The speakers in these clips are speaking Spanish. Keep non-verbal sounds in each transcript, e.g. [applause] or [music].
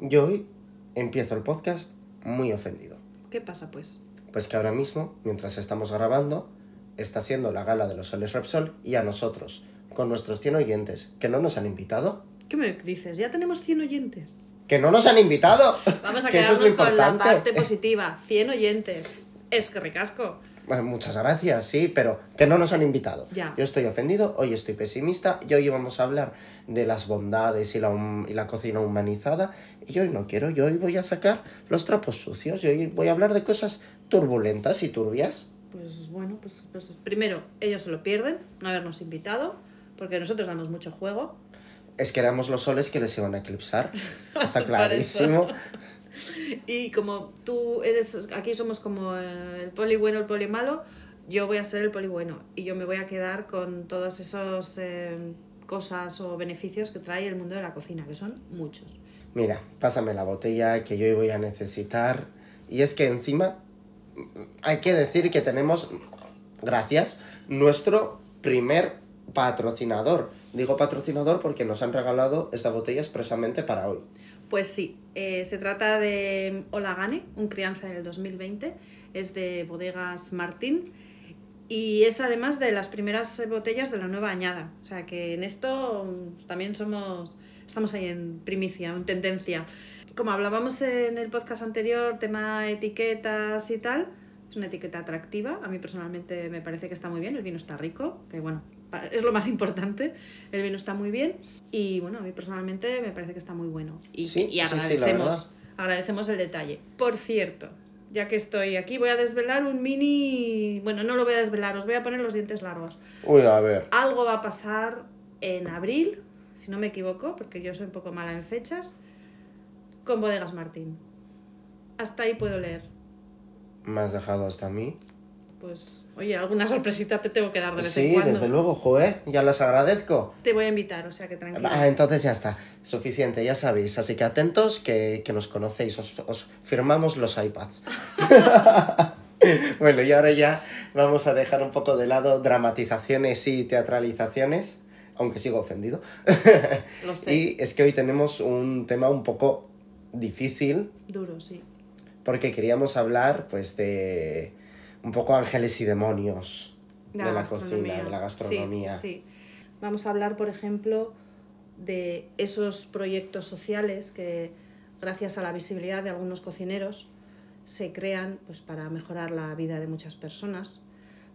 Yo hoy empiezo el podcast muy ofendido. ¿Qué pasa, pues? Pues que ahora mismo, mientras estamos grabando, está siendo la gala de los Soles Repsol y a nosotros, con nuestros 100 oyentes, que no nos han invitado. ¿Qué me dices? Ya tenemos 100 oyentes. ¡Que no nos han invitado! Vamos a [laughs] que eso es quedarnos lo con la importante. parte positiva. 100 oyentes. Es que ricasco. Muchas gracias, sí, pero que no nos han invitado. Ya. Yo estoy ofendido, hoy estoy pesimista y hoy vamos a hablar de las bondades y la, hum- y la cocina humanizada. Y hoy no quiero, yo hoy voy a sacar los trapos sucios y hoy voy a hablar de cosas turbulentas y turbias. Pues bueno, pues, pues primero, ellos se lo pierden, no habernos invitado, porque nosotros damos mucho juego. Es que éramos los soles que les iban a eclipsar. [laughs] Está clarísimo. Y como tú eres, aquí somos como el poli bueno, el poli malo, yo voy a ser el poli bueno y yo me voy a quedar con todas esas eh, cosas o beneficios que trae el mundo de la cocina, que son muchos. Mira, pásame la botella que yo voy a necesitar. Y es que encima hay que decir que tenemos, gracias, nuestro primer patrocinador. Digo patrocinador porque nos han regalado esta botella expresamente para hoy. Pues sí, eh, se trata de Olagane, un crianza del 2020, es de Bodegas Martín y es además de las primeras botellas de la nueva añada. O sea que en esto mm, también somos, estamos ahí en primicia, en tendencia. Como hablábamos en el podcast anterior, tema etiquetas y tal, es una etiqueta atractiva. A mí personalmente me parece que está muy bien, el vino está rico, que bueno, es lo más importante, el vino está muy bien y bueno, a mí personalmente me parece que está muy bueno. Y, Sí, y sí, sí, la agradecemos, agradecemos el detalle. Por cierto, ya que estoy aquí, voy a desvelar un mini... Bueno, no lo voy a desvelar, os voy a poner los dientes largos. Uy, a ver. Algo va a pasar en abril, si no me equivoco, porque yo soy un poco mala en fechas, con Bodegas Martín. Hasta ahí puedo leer. Me has dejado hasta a mí. Pues, oye, alguna sorpresita te tengo que dar de vez en Sí, cuando. desde luego, joe, ya las agradezco. Te voy a invitar, o sea que tranquilo. Ah, entonces ya está, suficiente, ya sabéis. Así que atentos, que, que nos conocéis, os, os firmamos los iPads. [laughs] [laughs] bueno, y ahora ya vamos a dejar un poco de lado dramatizaciones y teatralizaciones, aunque sigo ofendido. Lo [laughs] sé. y es que hoy tenemos un tema un poco difícil, Duro, sí. porque queríamos hablar, pues, de un poco ángeles y demonios de la, cocina, de la gastronomía. Sí, sí. Vamos a hablar, por ejemplo, de esos proyectos sociales que, gracias a la visibilidad de algunos cocineros, se crean pues, para mejorar la vida de muchas personas.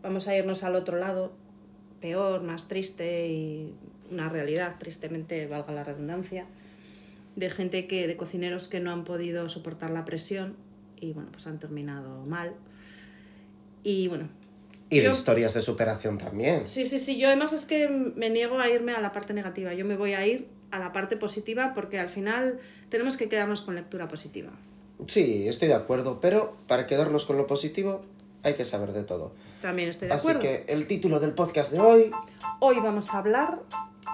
Vamos a irnos al otro lado, peor, más triste y una realidad, tristemente, valga la redundancia, de gente que, de cocineros que no han podido soportar la presión y bueno, pues han terminado mal. Y bueno, Y de historias de superación también. Sí, sí, sí. Yo además es que me niego a irme a la parte negativa. Yo me voy a ir a la parte positiva porque al final tenemos que quedarnos con lectura positiva. Sí, estoy de acuerdo, pero para quedarnos con lo positivo hay que saber de todo. También estoy de Así acuerdo. que el título del podcast de hoy, Hoy vamos a hablar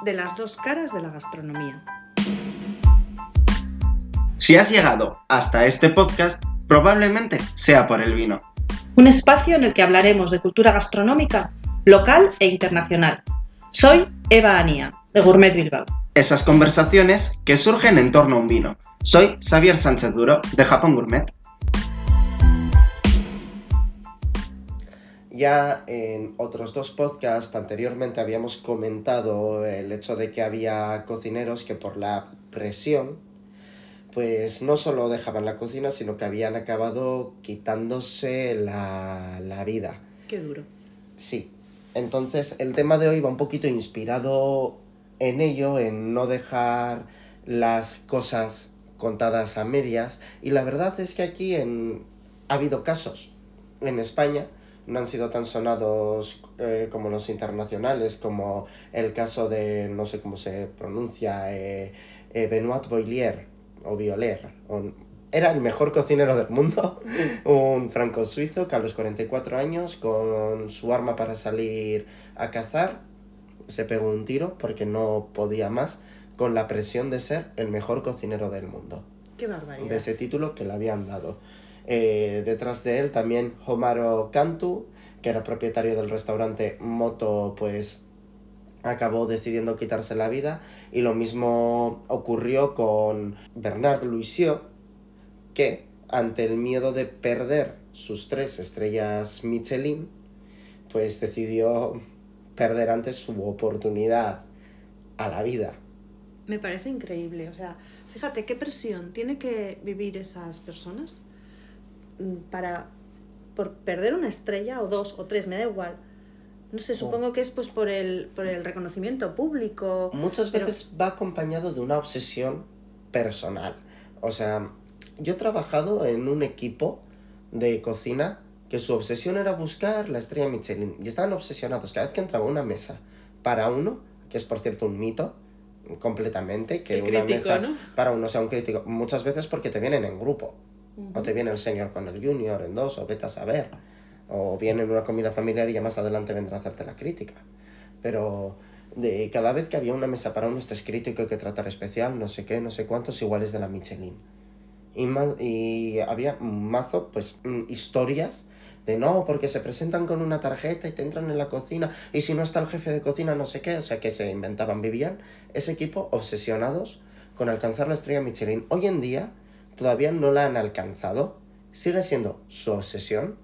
de las dos caras de la gastronomía. Si has llegado hasta este podcast, probablemente sea por el vino. Un espacio en el que hablaremos de cultura gastronómica local e internacional. Soy Eva Anía, de Gourmet Bilbao. Esas conversaciones que surgen en torno a un vino. Soy Xavier Sánchez Duro, de Japón Gourmet. ya en otros dos podcasts anteriormente habíamos comentado el hecho de que había cocineros que por la presión, pues no solo dejaban la cocina, sino que habían acabado quitándose la, la vida. Qué duro. Sí. Entonces el tema de hoy va un poquito inspirado en ello, en no dejar las cosas contadas a medias. Y la verdad es que aquí en... ha habido casos en España, no han sido tan sonados eh, como los internacionales, como el caso de, no sé cómo se pronuncia, eh, eh, Benoit Boilier, o Violer. o- era el mejor cocinero del mundo, [laughs] un franco-suizo que a los 44 años, con su arma para salir a cazar, se pegó un tiro porque no podía más con la presión de ser el mejor cocinero del mundo Qué barbaridad. de ese título que le habían dado. Eh, detrás de él también Homaro Cantu, que era propietario del restaurante Moto, pues acabó decidiendo quitarse la vida y lo mismo ocurrió con Bernard Luisiot, que ante el miedo de perder sus tres estrellas Michelin, pues decidió perder antes su oportunidad a la vida. Me parece increíble, o sea, fíjate qué presión tiene que vivir esas personas mm, para por perder una estrella o dos o tres, me da igual. No sé, supongo que es pues por el, por el reconocimiento público. Muchas pero- veces va acompañado de una obsesión personal. O sea, yo he trabajado en un equipo de cocina que su obsesión era buscar la estrella Michelin. Y estaban obsesionados cada vez que entraba una mesa para uno, que es por cierto un mito, completamente, que El una crítico, mesa ¿no? para uno sea un crítico. Muchas veces porque te vienen en grupo. O te viene el senior con el junior en dos, o vete a saber. O viene en una comida familiar y ya más adelante vendrá a hacerte la crítica. Pero de cada vez que había una mesa para uno, este es crítico, hay que tratar especial, no sé qué, no sé cuántos, iguales de la Michelin. Y, ma- y había mazo, pues, mm, historias de no, porque se presentan con una tarjeta y te entran en la cocina, y si no está el jefe de cocina, no sé qué, o sea que se inventaban, vivían ese equipo obsesionados con alcanzar la estrella Michelin. Hoy en día todavía no la han alcanzado, sigue siendo su obsesión,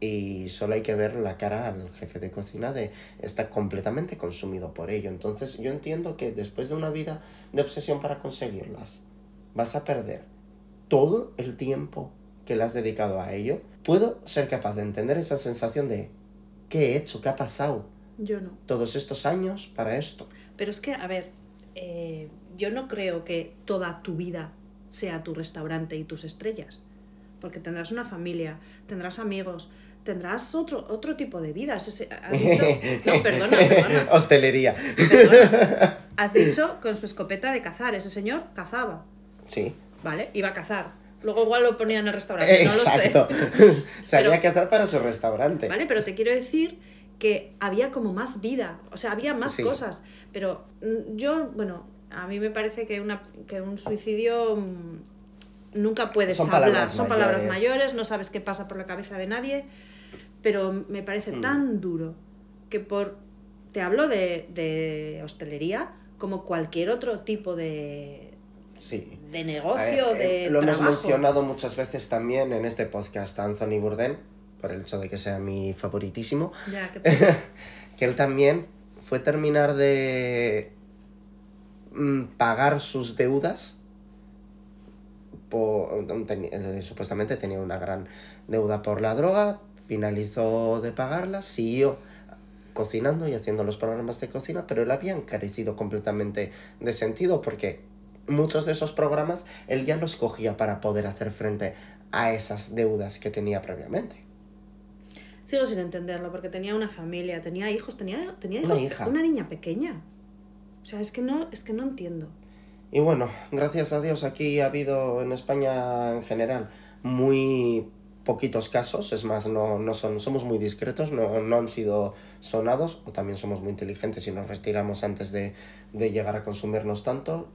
y solo hay que ver la cara al jefe de cocina de está completamente consumido por ello. Entonces yo entiendo que después de una vida de obsesión para conseguirlas, vas a perder todo el tiempo que le has dedicado a ello. Puedo ser capaz de entender esa sensación de ¿qué he hecho? ¿Qué ha pasado? Yo no. Todos estos años para esto. Pero es que, a ver, eh, yo no creo que toda tu vida sea tu restaurante y tus estrellas. Porque tendrás una familia, tendrás amigos, tendrás otro, otro tipo de vida. Has dicho, no, [laughs] perdona, perdona, Hostelería. perdona. Has dicho [laughs] con su escopeta de cazar. Ese señor cazaba, Sí. ¿vale? Iba a cazar. Luego igual lo ponía en el restaurante, no lo sé. Exacto. [laughs] Pero- hacer para su restaurante. ¿Vale? Pero te quiero decir que había como más vida, o sea, había más Sí. cosas. Pero mm, yo, bueno, a mí me parece que, una, que un suicidio mm, nunca puedes Son hablar. palabras Son palabras mayores. mayores, no sabes qué pasa por la cabeza de nadie. Pero me parece Mm. tan duro que por. Te hablo de, de hostelería como cualquier otro tipo de, Sí. de negocio, ver, de. eh, lo hemos mencionado muchas veces también en este podcast Anthony Bourdain, por el hecho de que sea mi favoritísimo, Ya, que- [laughs] que él también fue terminar de mm, pagar sus deudas. Por, eh, supuestamente tenía una gran deuda por la droga, finalizó de pagarla, siguió cocinando y haciendo los programas de cocina, pero él había encarecido completamente de sentido porque muchos de esos programas él ya los cogía para poder hacer frente a esas deudas que tenía previamente. Sigo sin entenderlo, porque tenía una familia, tenía hijos, tenía, tenía Una hijos, hija. una niña pequeña. O sea, es que no, es que no entiendo. Y bueno, gracias a Dios aquí ha habido en España en general muy poquitos casos, es más, no, no son, somos muy discretos, no, no han sido sonados, o también somos muy inteligentes y nos retiramos antes de, de llegar a consumirnos tanto.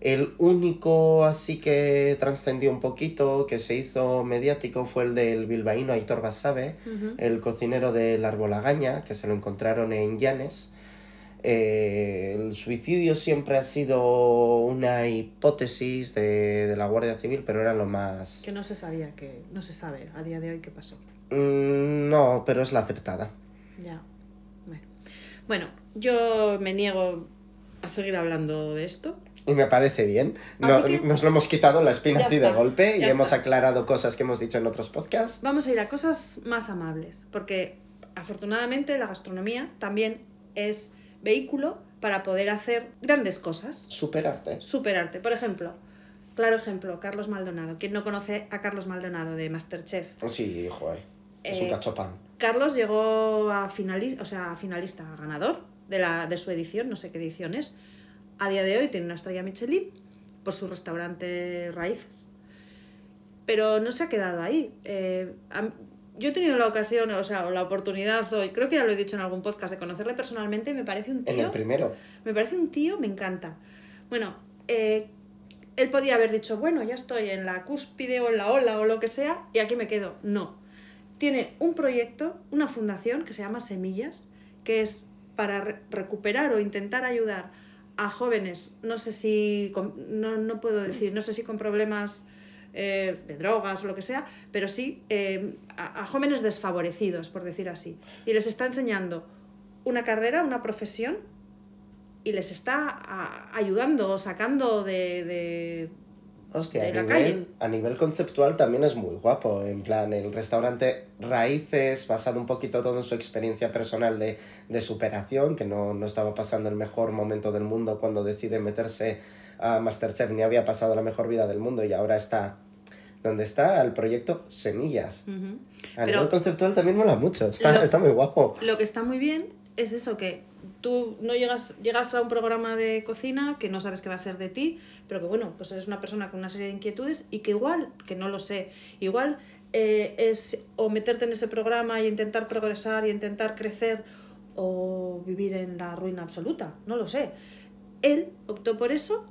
El único así que trascendió un poquito, que se hizo mediático, fue el del bilbaíno Aitor Basabe, el cocinero de la Arbolagaña, que se lo encontraron en Llanes. Eh, el suicidio siempre ha sido una hipótesis de, de la Guardia Civil, pero era lo más... Que no se sabía, que no se sabe a día de hoy qué pasó. Mm, no, pero es la aceptada. Ya. Bueno. Bueno, yo me niego a seguir hablando de esto. Y me parece bien. No, que- Nos lo hemos quitado la espina Ya así de golpe y hemos aclarado cosas que hemos dicho en otros podcasts. Vamos a ir a cosas más amables, porque afortunadamente la gastronomía también es vehículo para poder hacer grandes cosas. Superarte. superarte. Por ejemplo, claro ejemplo, Carlos Maldonado. ¿Quién no conoce a Carlos Maldonado de Masterchef? Sí, joder. Es un Eh, cachopán. Carlos llegó a finalista, o sea, a finalista, a ganador de, la, de su edición, no sé qué edición es. A día de hoy tiene una estrella Michelin por su restaurante Raíces. Pero no se ha quedado ahí. Eh, yo he tenido la ocasión, o sea, o la oportunidad hoy, creo que ya lo he dicho en algún podcast, de conocerle personalmente y me parece un tío... En el primero. Me parece un tío, me encanta. Bueno, eh, él podía haber dicho, bueno, ya estoy en la cúspide o en la ola o lo que sea, y aquí me quedo. No. Tiene un proyecto, una fundación que se llama Semillas, que es para re- recuperar o intentar ayudar a jóvenes, no sé si, con- no, no puedo decir, no sé si con problemas eh, de drogas o lo que sea, pero sí eh, a, a jóvenes desfavorecidos, por decir así. Y les está enseñando una carrera, una profesión, y les está a- ayudando o sacando de, de- Hostia, de a la nivel, calle. a nivel conceptual también es muy guapo. En plan, el restaurante Raíces, basado un poquito todo en su experiencia personal de, de superación, que no, no estaba pasando el mejor momento del mundo cuando decide meterse a Masterchef, ni había pasado la mejor vida del mundo y ahora está donde está el proyecto Semillas. A nivel conceptual también mola mucho, está, Lo- está muy guapo. Lo que está muy bien es eso, que tú no llegas, llegas a un programa de cocina que no sabes qué va a ser de ti, pero que bueno, pues eres una persona con una serie de inquietudes y que igual, que no lo sé, igual eh, es o meterte en ese programa y intentar progresar y intentar crecer o vivir en la ruina absoluta, no lo sé. Él optó por eso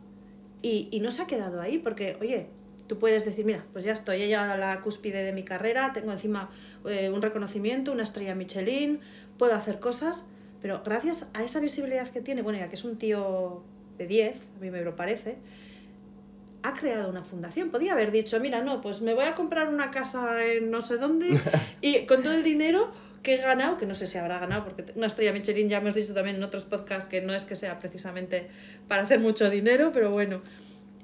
y, y no se ha quedado ahí, porque, oye, tú puedes decir, mira, pues ya estoy, he llegado a la cúspide de mi carrera, tengo encima eh, un reconocimiento, una estrella Michelin, puedo hacer cosas, pero gracias a esa visibilidad que tiene, bueno, ya que es un tío de 10, a mí me lo parece, ha creado una fundación. Podía haber dicho, mira, no, pues me voy a comprar una casa en no sé dónde [laughs] y con todo el dinero que he ganado, que no sé si habrá ganado, porque una estrella Michelin ya hemos dicho también en otros podcasts que no es que sea precisamente para hacer mucho dinero, pero bueno.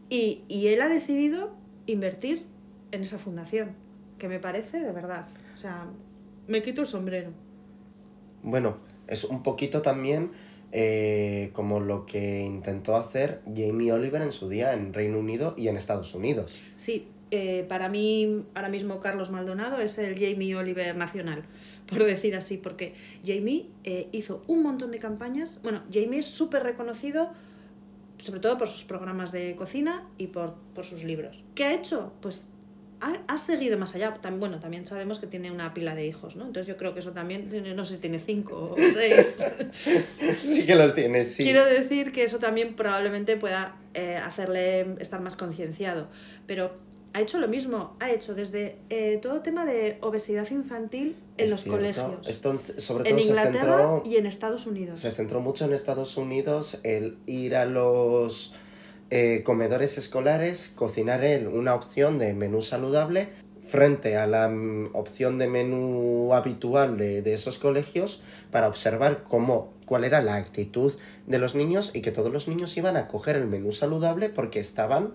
Y, y él ha decidido invertir en esa fundación, que me parece de verdad. O sea, me quito el sombrero. Bueno, es un poquito también eh, como lo que intentó hacer Jamie Oliver en su día en Reino Unido y en Estados Unidos. Sí, eh, para mí ahora mismo Carlos Maldonado es el Jamie Oliver nacional, [laughs] por decir así, porque Jamie eh, hizo un montón de campañas. Bueno, Jamie es súper reconocido, sobre todo por sus programas de cocina y por, por sus libros. ¿Qué ha hecho? Pues ha, ha seguido más allá. Tam- bueno, también sabemos que tiene una pila de hijos, ¿no? Entonces yo creo que eso también, tiene- no sé si tiene cinco o [laughs] seis. Sí que los tienes, sí. Quiero decir que eso también probablemente pueda eh, hacerle estar más concienciado. Pero ha hecho lo mismo, ha hecho desde eh, todo tema de obesidad infantil en Es los cierto. colegios. Esto, sobre En todo se Inglaterra centró, y en Estados Unidos. se centró mucho en Estados Unidos el ir a los eh, comedores escolares, cocinar él una opción de menú saludable frente a la mm, opción de menú habitual de, de esos colegios para observar cómo, cuál era la actitud de los niños y que todos los niños iban a coger el menú saludable porque estaban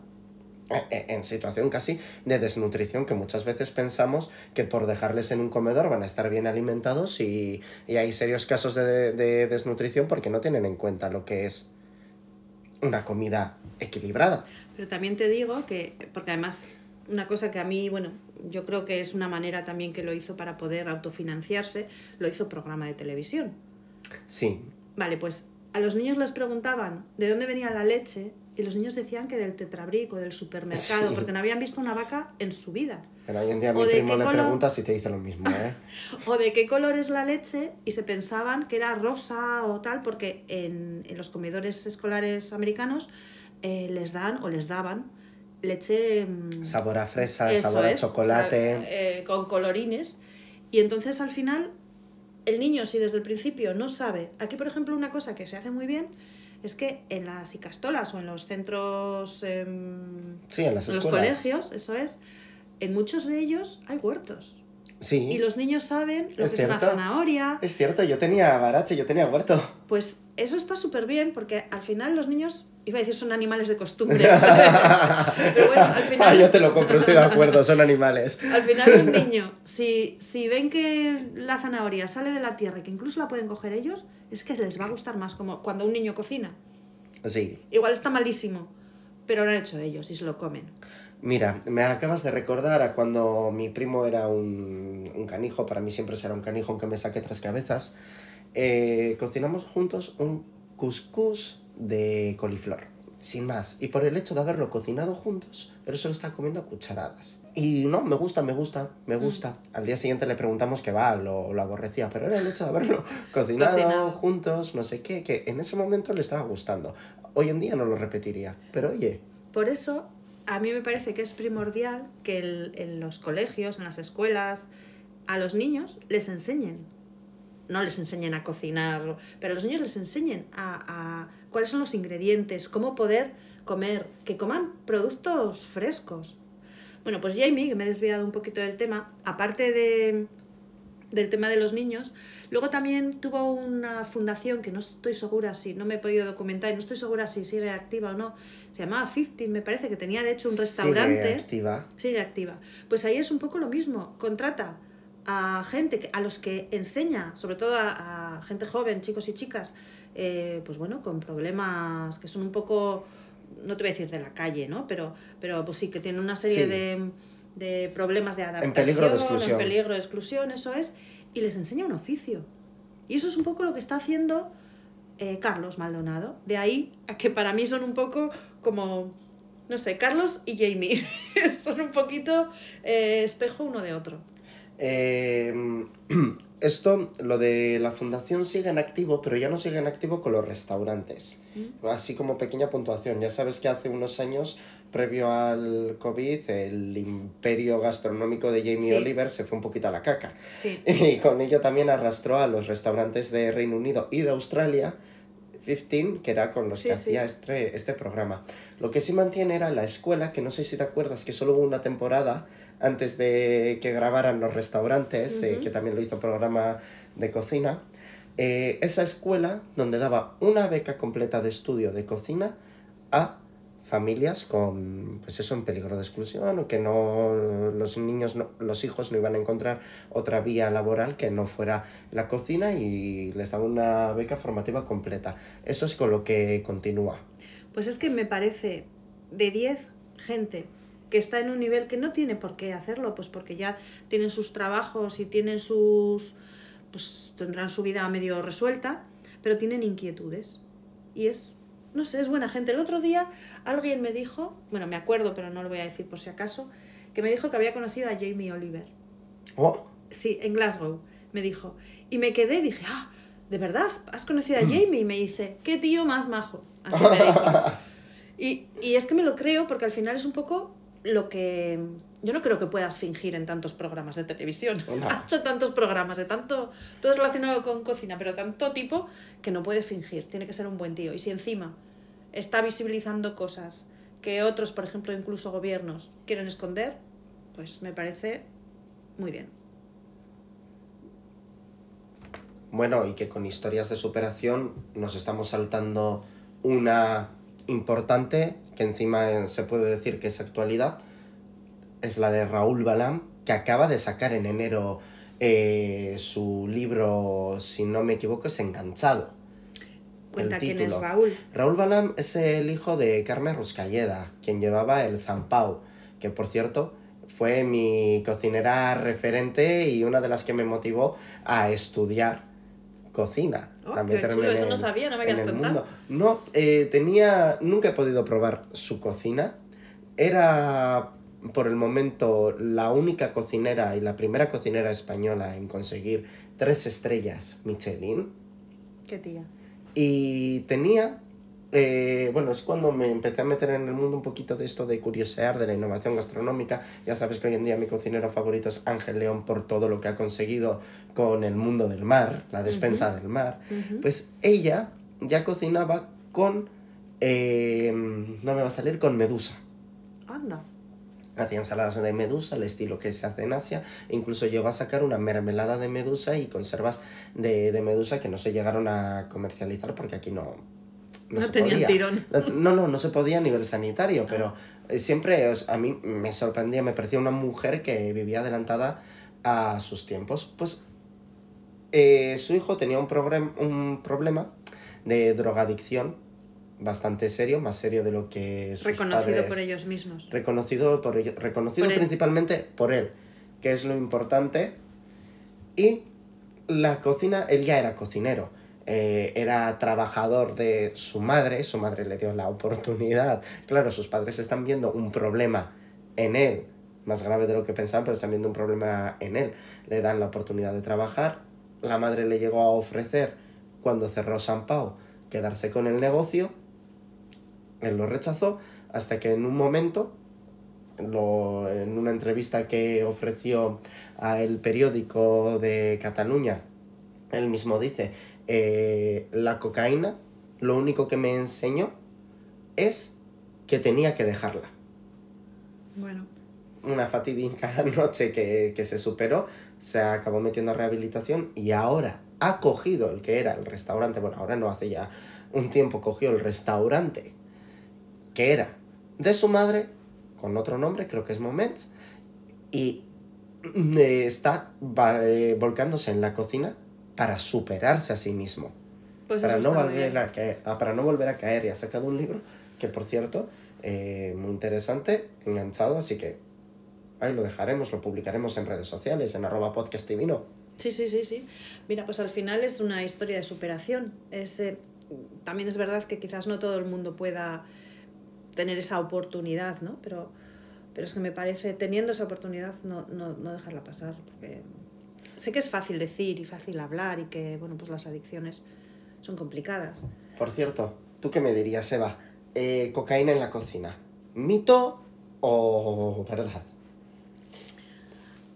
en situación casi de desnutrición que muchas veces pensamos que por dejarles en un comedor van a estar bien alimentados y, y hay serios casos de, de desnutrición porque no tienen en cuenta lo que es una comida equilibrada. Pero también te digo que, porque además, una cosa que a mí, bueno, yo creo que es una manera también que lo hizo para poder autofinanciarse, lo hizo programa de televisión. Sí, Vale, pues a los niños les preguntaban de dónde venía la leche y los niños decían que del tetrabric o del supermercado, Sí. porque no habían visto una vaca en su vida. pero hoy en día a ¿O mi de primo le color? preguntas y te dice lo mismo, ¿eh? [laughs] O de qué color es la leche y se pensaban que era rosa o tal, porque en, en los comedores escolares americanos eh, les dan o les daban leche... mm, Sabor a fresa, sabor a es, o sea, chocolate. eh, con colorines. Y entonces al final, el niño, si desde el principio no sabe. Aquí, por ejemplo, una cosa que se hace muy bien es que en las icastolas o en los centros. em, sí, en las en los colegios, eso es. En muchos de ellos hay huertos. Sí, Y los niños saben lo Es que es una cierto. zanahoria. es cierto, yo tenía barache, yo tenía huerto. Pues eso está súper bien porque al final los niños, iba a decir son animales de costumbre. [laughs] Pero bueno, al Ah, final... yo te lo compro, estoy de acuerdo, son animales. Al final un [laughs] niño, si, si ven que la zanahoria sale de la tierra y que incluso la pueden coger ellos, es que les va a gustar más, como cuando un niño cocina. Sí, Igual está malísimo, pero lo han hecho ellos y se lo comen. Mira, me acabas de recordar a cuando mi primo era un, un canijo, para mí siempre será un canijo aunque me saque tres cabezas. Eh, cocinamos juntos un couscous de coliflor, sin más. Y por el hecho de haberlo cocinado juntos, él se lo está comiendo a cucharadas. Y no, me gusta, me gusta, me gusta. Al día siguiente le preguntamos qué va, lo, lo aborrecía, pero era el hecho de haberlo [laughs] cocinado, Cocinado. juntos, no sé qué, que en ese momento le estaba gustando. Hoy en día no lo repetiría, pero oye, Por eso, a mí me parece que es primordial que el- en los colegios, en las escuelas, a los niños les enseñen. No les enseñen a cocinar, pero a los niños les enseñen a, a cuáles son los ingredientes, cómo poder comer, que coman productos frescos. Bueno, pues Jamie, que me he desviado un poquito del tema, aparte de, del tema de los niños, luego también tuvo una fundación que no estoy segura si, no me he podido documentar, y no estoy segura si sigue activa o no, se llamaba 15, me parece que tenía de hecho un restaurante. Sigue activa. Sigue activa. Pues ahí es un poco lo mismo, contrata a gente, a los que enseña, sobre todo a, a gente joven, chicos y chicas, eh, pues bueno, con problemas que son un poco, no te voy a decir de la calle, ¿no? Pero, pero pues sí, que tienen una serie Sí. de, de problemas de adaptación, peligro de exclusión. en peligro de exclusión, eso es, y les enseña un oficio. Y eso es un poco lo que está haciendo eh, Carlos Maldonado. De ahí a que para mí son un poco como, no sé, Carlos y Jamie. [laughs] son un poquito eh, espejo uno de otro. Eh, [clears throat] esto, lo de la fundación sigue en activo, pero ya no sigue en activo con los restaurantes. Así como pequeña puntuación. Ya sabes que hace unos años, previo al COVID, el imperio gastronómico de Jamie Sí. Oliver se fue un poquito a la caca. Sí. [laughs] Y con ello también arrastró a los restaurantes de Reino Unido y de Australia, 15, que era con los Sí, que sí. hacía este, este programa. Lo que sí mantiene era la escuela, que no sé si te acuerdas que solo hubo una temporada antes de que grabaran los restaurantes, eh, que también lo hizo programa de cocina. Eh, esa escuela donde daba una beca completa de estudio de cocina a familias con pues eso en peligro de exclusión o que no los niños no- los hijos no iban a encontrar otra vía laboral que no fuera la cocina y les daba una beca formativa completa eso es con lo que continúa Pues es que me parece de 10 gente que está en un nivel que no tiene por qué hacerlo, pues porque ya tienen sus trabajos y tienen sus. pues tendrán su vida medio resuelta, pero tienen inquietudes. Y es, no sé, es buena gente. El otro día alguien me dijo, bueno, me acuerdo, pero no lo voy a decir por si acaso, que me dijo que había conocido a Jamie Oliver. oh Sí, en Glasgow, me dijo. Y me quedé y dije, ah, ¿de verdad? ¿Has conocido a Jamie? Y me dice, qué tío más majo. Así me dijo. [laughs] Y, y es que me lo creo porque al final es un poco lo que... Yo no creo que puedas fingir en tantos programas de televisión. [laughs] No. Ha hecho tantos programas de tanto... Todo relacionado con cocina, pero tanto tipo que no puede fingir. Tiene que ser un buen tío. Y si encima está visibilizando cosas que otros, por ejemplo, incluso gobiernos, quieren esconder, pues me parece muy bien. Bueno, y que con historias de superación nos estamos saltando una importante, que encima se puede decir que es actualidad, es la de Raúl Balam, que acaba de sacar en enero eh, su libro, si no me equivoco, es Enganchado. Cuenta el quién es. Raúl. Raúl Balam es el hijo de Carmen Ruscalleda, quien llevaba el San Pau, que por cierto fue mi cocinera referente y una de las que me motivó a estudiar cocina. Oh, a qué meterme chulo, en eso no sabía, no me habías contado. No, eh, tenía, nunca he podido probar su cocina. Era por el momento la única cocinera y la primera cocinera española en conseguir tres estrellas Michelin. Qué tía. Y tenía, eh, bueno, es cuando me empecé a meter en el mundo un poquito de esto de curiosear, de la innovación gastronómica. Ya sabes que hoy en día mi cocinero favorito es Ángel León por todo lo que ha conseguido con el mundo del mar, la despensa del mar. Pues ella ya cocinaba con, eh, no me va a salir, con medusa. Anda. Hacía ensaladas de medusa, el estilo que se hace en Asia. Incluso llegó a sacar una mermelada de medusa y conservas de, de medusa que no se llegaron a comercializar porque aquí no. No se tenían podía. tirón. No, no, no se podía a nivel sanitario, pero eh, siempre a mí me sorprendía, me parecía una mujer que vivía adelantada a sus tiempos. Pues eh, su hijo tenía un, un problema de drogadicción bastante serio, más serio de lo que sus Reconocido padres- por ellos mismos. reconocido por ello- reconocido Por él. principalmente por él, que es lo importante. Y la cocina, él ya era cocinero. Eh, era trabajador de su madre, su madre le dio la oportunidad. Claro, sus padres están viendo un problema en él, más grave de lo que pensaban, pero están viendo un problema en él. Le dan la oportunidad de trabajar. La madre le llegó a ofrecer, cuando cerró San Pau, quedarse con el negocio. Él lo rechazó hasta que en un momento, lo- en una entrevista que ofreció a el periódico de Cataluña, él mismo dice, eh, la cocaína lo único que me enseñó es que tenía que dejarla. Bueno, Una fatídica [laughs] noche que, que se superó, se acabó metiendo a rehabilitación y ahora ha cogido el que era el restaurante, bueno, ahora no hace ya un tiempo cogió el restaurante que era de su madre, con otro nombre, creo que es Moments, y eh, está eh, volcándose en la cocina para superarse a sí mismo pues para eso no, volver a caer, ah, para no volver a caer y ha sacado un libro que por cierto eh, muy interesante enganchado así que ahí lo dejaremos lo publicaremos en redes sociales en arroba podcast y vino Sí, sí, sí, sí. Mira, pues al final es una historia de superación. Es, eh, también es verdad que quizás no todo el mundo pueda tener esa oportunidad, ¿no? Pero, pero es que me parece, teniendo esa oportunidad, no, no, no dejarla pasar. Porque sé que es fácil decir y fácil hablar y que, bueno, pues las adicciones son complicadas. por cierto tú qué me dirías Eva Eh, cocaína en la cocina mito o verdad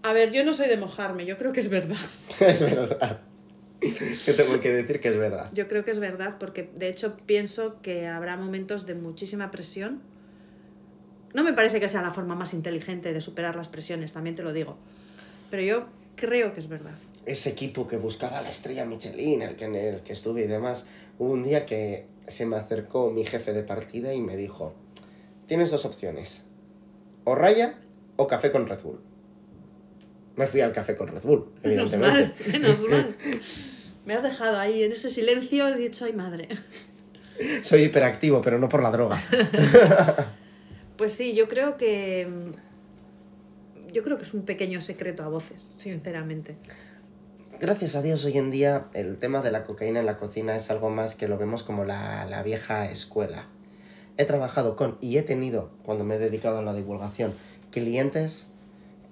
A ver, yo no soy de mojarme, yo creo que es verdad. [laughs] es verdad yo tengo que decir que es verdad Yo creo que es verdad porque de hecho pienso que habrá momentos de muchísima presión. No me parece que sea la forma más inteligente de superar las presiones, también te lo digo. Pero yo creo que es verdad. ese equipo que buscaba la estrella Michelin, el que, en el que estuve y demás, hubo un día que se me acercó mi jefe de partida y me dijo, tienes dos opciones, o raya o café con Red Bull. Me fui al café con Red Bull, Menos evidentemente. mal, menos mal. [laughs] [laughs] Me has dejado ahí en ese silencio he dicho, ay madre. Soy hiperactivo, pero no por la droga. [laughs] Pues sí, yo creo que. Yo creo que es un pequeño secreto a voces, sinceramente. Gracias a Dios hoy en día el tema de la cocaína en la cocina es algo más que lo vemos como la, la vieja escuela. He trabajado con y he tenido, cuando me he dedicado a la divulgación, clientes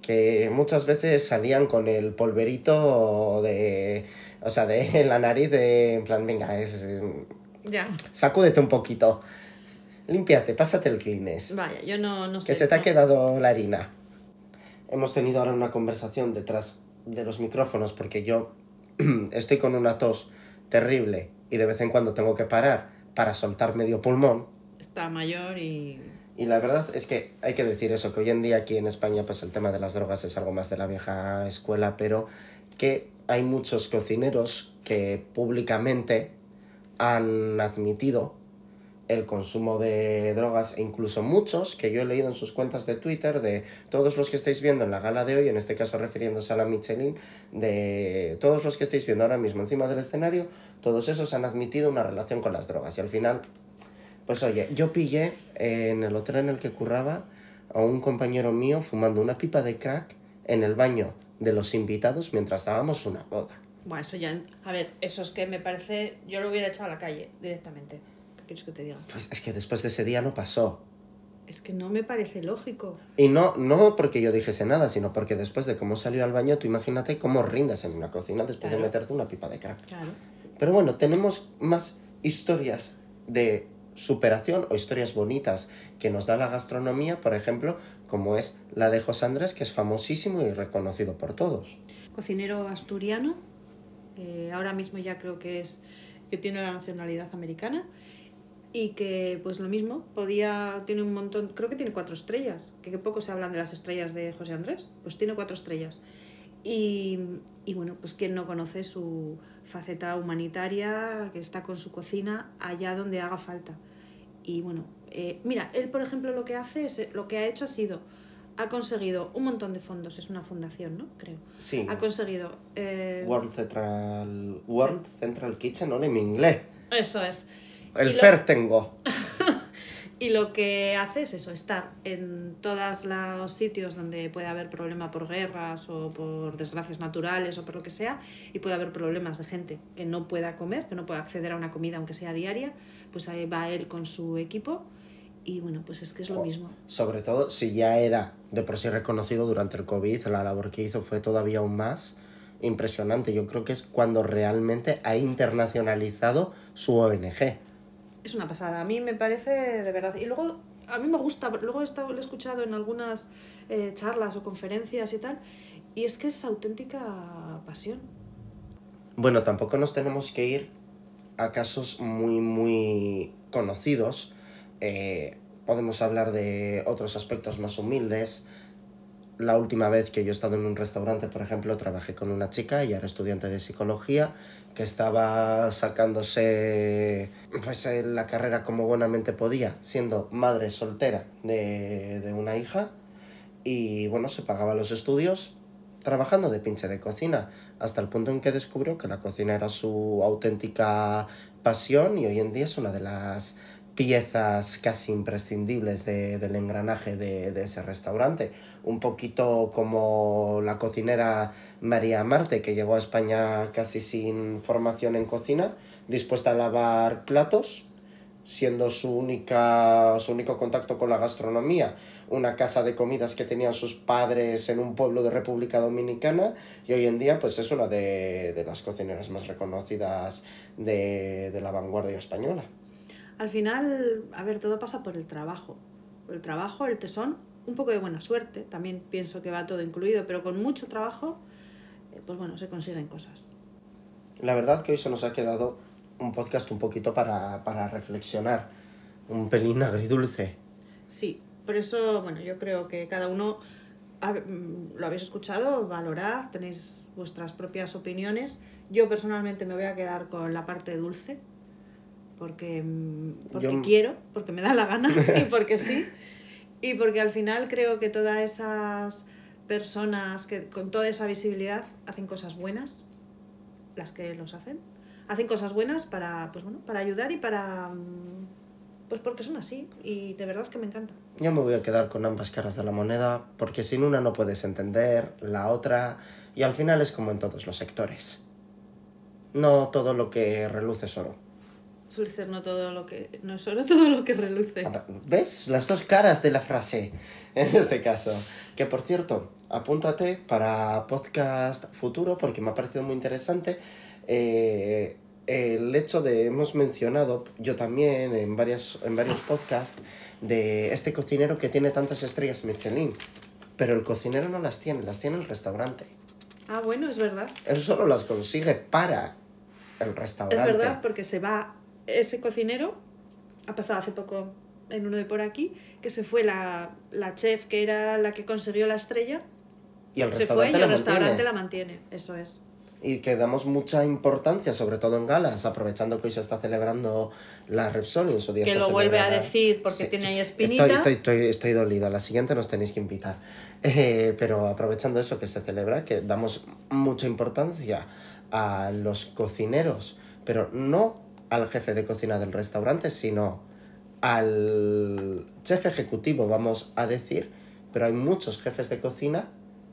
que muchas veces salían con el polverito de... O sea, de [laughs] la nariz de... En plan, venga, es, eh, Ya. sacúdete un poquito. Límpiate, pásate el Kleenex. Vaya, yo no, no sé. Que se te ha no. quedado la harina. Hemos tenido ahora una conversación detrás de los micrófonos porque yo [clears throat] estoy con una tos terrible y de vez en cuando tengo que parar para soltar medio pulmón. Está mayor y. Y la verdad es que hay que decir eso, que hoy en día aquí en España pues el tema de las drogas es algo más de la vieja escuela, pero que hay muchos cocineros que públicamente han admitido el consumo de drogas e incluso muchos que yo he leído en sus cuentas de Twitter de todos los que estáis viendo en la gala de hoy, en este caso refiriéndose a la Michelin, de todos los que estáis viendo ahora mismo encima del escenario, todos esos han admitido una relación con las drogas y al final pues oye, yo pillé eh, en el hotel en el que curraba a un compañero mío fumando una pipa de crack en el baño de los invitados mientras dábamos una boda. Bueno, eso ya. A ver, eso es que me parece. Yo lo hubiera echado a la calle directamente. ¿Qué quieres que te diga? Pues es que después de ese día no pasó. Es que no me parece lógico. Y no, no porque yo dijese nada, sino porque después de cómo salió al baño, tú imagínate cómo rindas en una cocina después de Claro. meterte una pipa de crack. Claro. Pero bueno, tenemos más historias de superación o historias bonitas que nos da la gastronomía, por ejemplo, como es la de José Andrés, que es famosísimo y reconocido por todos. Cocinero asturiano. eh, ahora mismo ya creo que es. que tiene la nacionalidad americana. Y que, pues lo mismo, podía. tiene un montón. creo que tiene cuatro estrellas. Que, que poco se hablan de las estrellas de José Andrés. Pues tiene cuatro estrellas. Y, y bueno, pues quien no conoce su faceta humanitaria, que está con su cocina allá donde haga falta. Y bueno, eh, mira, él por ejemplo lo que hace es, lo que ha hecho ha sido, ha conseguido un montón de fondos, es una fundación, ¿no? Creo. Sí. Ha conseguido... eh, World Central, World Central Kitchen, no en inglés. Eso es. El Y lo- FER tengo. [laughs] Y lo que hace es eso, estar en todos los sitios donde puede haber problema por guerras o por desgracias naturales o por lo que sea, y puede haber problemas de gente que no pueda comer, que no pueda acceder a una comida aunque sea diaria, pues ahí va él con su equipo y bueno, pues es que es lo mismo. Sobre todo si ya era de por sí reconocido durante el COVID, la labor que hizo fue todavía aún más impresionante. Yo creo que es cuando realmente ha internacionalizado su ONG. Es una pasada, a mí me parece de verdad. Y luego, a mí me gusta, luego he, estado, lo he escuchado en algunas eh, charlas o conferencias y tal, y es que es auténtica pasión. Bueno, tampoco nos tenemos que ir a casos muy, muy conocidos. Eh, podemos hablar de otros aspectos más humildes. La última vez que yo he estado en un restaurante, por ejemplo, trabajé con una chica, ella era estudiante de psicología, que estaba sacándose pues, eh, la carrera como buenamente podía, siendo madre soltera de, de una hija. Y bueno, se pagaba los estudios trabajando de pinche de cocina, hasta el punto en que descubrió que la cocina era su auténtica pasión y hoy en día es una de las piezas casi imprescindibles de, del engranaje de, ese restaurante. Un poquito como la cocinera María Marte, que llegó a España casi sin formación en cocina, dispuesta a lavar platos, siendo su, única, su único contacto con la gastronomía una casa de comidas que tenían sus padres en un pueblo de República Dominicana y hoy en día pues es una de, de las cocineras más reconocidas de, de la vanguardia española. Al final, a ver, todo pasa por el trabajo. El trabajo, el tesón, un poco de buena suerte, también pienso que va todo incluido, pero con mucho trabajo, eh, pues bueno, se consiguen cosas. La verdad que hoy se nos ha quedado un podcast un poquito para, para reflexionar, un pelín agridulce. Sí, por eso, bueno, yo creo que cada uno lo habéis escuchado, valorad, tenéis vuestras propias opiniones. Yo personalmente me voy a quedar con la parte dulce, porque, porque yo... quiero, porque me da la gana [laughs] y porque sí. Y porque al final creo que todas esas personas que con toda esa visibilidad hacen cosas buenas, las que los hacen, hacen cosas buenas para, pues bueno, para ayudar y para pues porque son así y de verdad que me encanta. Yo me voy a quedar con ambas caras de la moneda porque sin una no puedes entender la otra y al final es como en todos los sectores. No todo lo que reluce es oro. Suele ser no todo lo que no es oro [laughs] todo lo que reluce. ¿Ves? Las dos caras de la frase [laughs] en este caso. Que por cierto, apúntate para podcast futuro porque me ha parecido muy interesante. Eh, el hecho de, hemos mencionado, yo también en, varias, en varios podcasts, de este cocinero que tiene tantas estrellas Michelin, pero el cocinero no las tiene, las tiene el restaurante. Ah, bueno, es verdad. Él solo las consigue para el restaurante. Es verdad, porque se va ese cocinero, ha pasado hace poco en uno de por aquí, que se fue la, la chef que era la que consiguió la estrella. Y el se restaurante fue y la el restaurante mantiene. la mantiene, eso es y que damos mucha importancia, sobre todo en galas, aprovechando que hoy se está celebrando la Repsol su día Que lo vuelve a decir porque Sí, tiene ahí Estoy, espinita. estoy, estoy, estoy dolido, a la siguiente nos tenéis que invitar. [laughs] Eh, pero aprovechando eso que se celebra, que damos mucha importancia a los cocineros, pero no al jefe de cocina del restaurante, sino al chef ejecutivo, vamos a decir, pero hay muchos jefes de cocina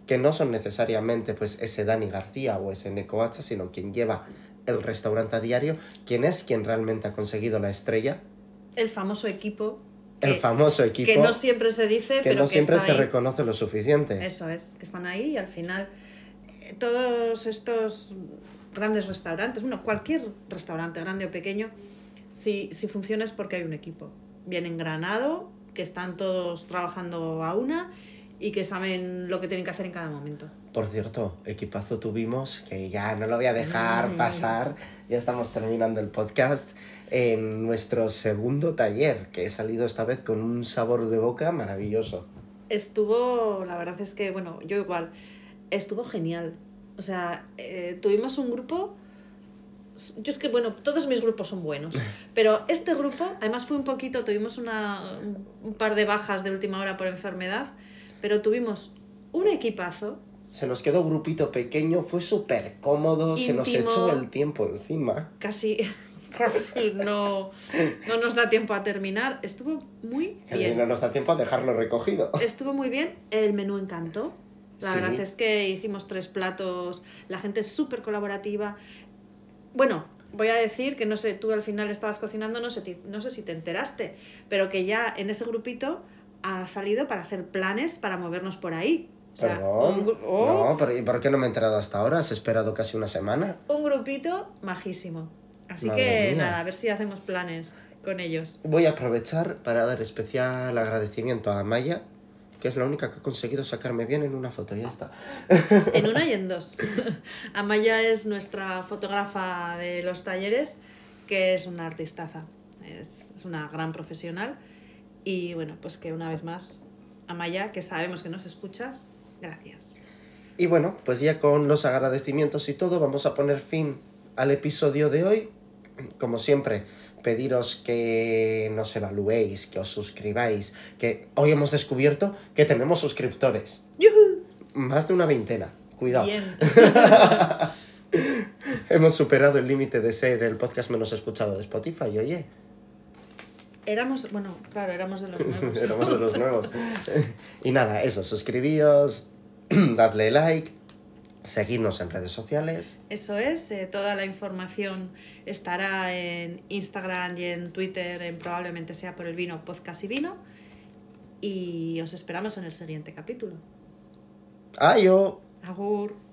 que no son necesariamente pues ese Dani García o ese Neko Hacha, sino quien lleva el restaurante a diario, quien es quien realmente ha conseguido la estrella, El famoso equipo. el famoso equipo Que no siempre se dice, que pero no que siempre está se ahí. reconoce lo suficiente. Eso es, que están ahí y al final eh, todos estos grandes restaurantes, bueno, cualquier restaurante, grande o pequeño, si, si funciona es porque hay un equipo bien engranado, que están todos trabajando a una y que saben lo que tienen que hacer en cada momento. Por cierto, equipazo tuvimos, que ya no lo voy a dejar pasar, ya estamos terminando el podcast, en nuestro segundo taller, que he salido esta vez con un sabor de boca maravilloso. Estuvo, la verdad es que, bueno, yo igual, estuvo genial. O sea, eh, tuvimos un grupo. Yo es que, bueno, todos mis grupos son buenos, [laughs] pero este grupo, además fue un poquito, tuvimos una, un- par de bajas de última hora por enfermedad, pero tuvimos un equipazo, Se nos quedó un grupito pequeño, fue súper cómodo, se nos Íntimo. echó el tiempo encima. casi, [laughs] casi no, no nos da tiempo a terminar. Estuvo muy bien. no nos da tiempo a dejarlo recogido. Estuvo muy bien, el menú encantó. La Sí. verdad es que hicimos tres platos, la gente es súper colaborativa. Bueno, voy a decir que no sé, tú al final estabas cocinando, no sé, ti- no sé si te enteraste, pero que ya en ese grupito ha salido para hacer planes para movernos por ahí. O sea, Perdón. un, oh, No, pero ¿y por qué no me he enterado hasta ahora? ¿Has esperado casi una semana? un grupito majísimo. Así Madre que mía. nada, a ver si hacemos planes con ellos. Voy a aprovechar para dar especial agradecimiento a Maya, que es la única que ha conseguido sacarme bien en una foto, ya está. En una y en dos. [laughs] Amaya es nuestra fotógrafa de los talleres, que es una artistaza, es, es una gran profesional. Y bueno, pues que una vez más, Amaya, que sabemos que nos escuchas, gracias. Y bueno, pues ya con los agradecimientos y todo, vamos a poner fin al episodio de hoy. Como siempre, pediros que nos evaluéis, que os suscribáis, que hoy hemos descubierto que tenemos suscriptores. ¡Yujú! Más de una veintena. Cuidado. Bien. [laughs] Hemos superado el límite de ser el podcast menos escuchado de Spotify, oye. Éramos, bueno, claro, éramos de los [laughs] nuevos. Éramos de los nuevos. y nada, eso, suscribíos, [clears throat] dadle like, seguidnos en redes sociales. Eso es, eh, toda la información estará en Instagram y en Twitter, en probablemente sea por el vino, podcast y vino. Y os esperamos en el siguiente capítulo. Ayo. Agur.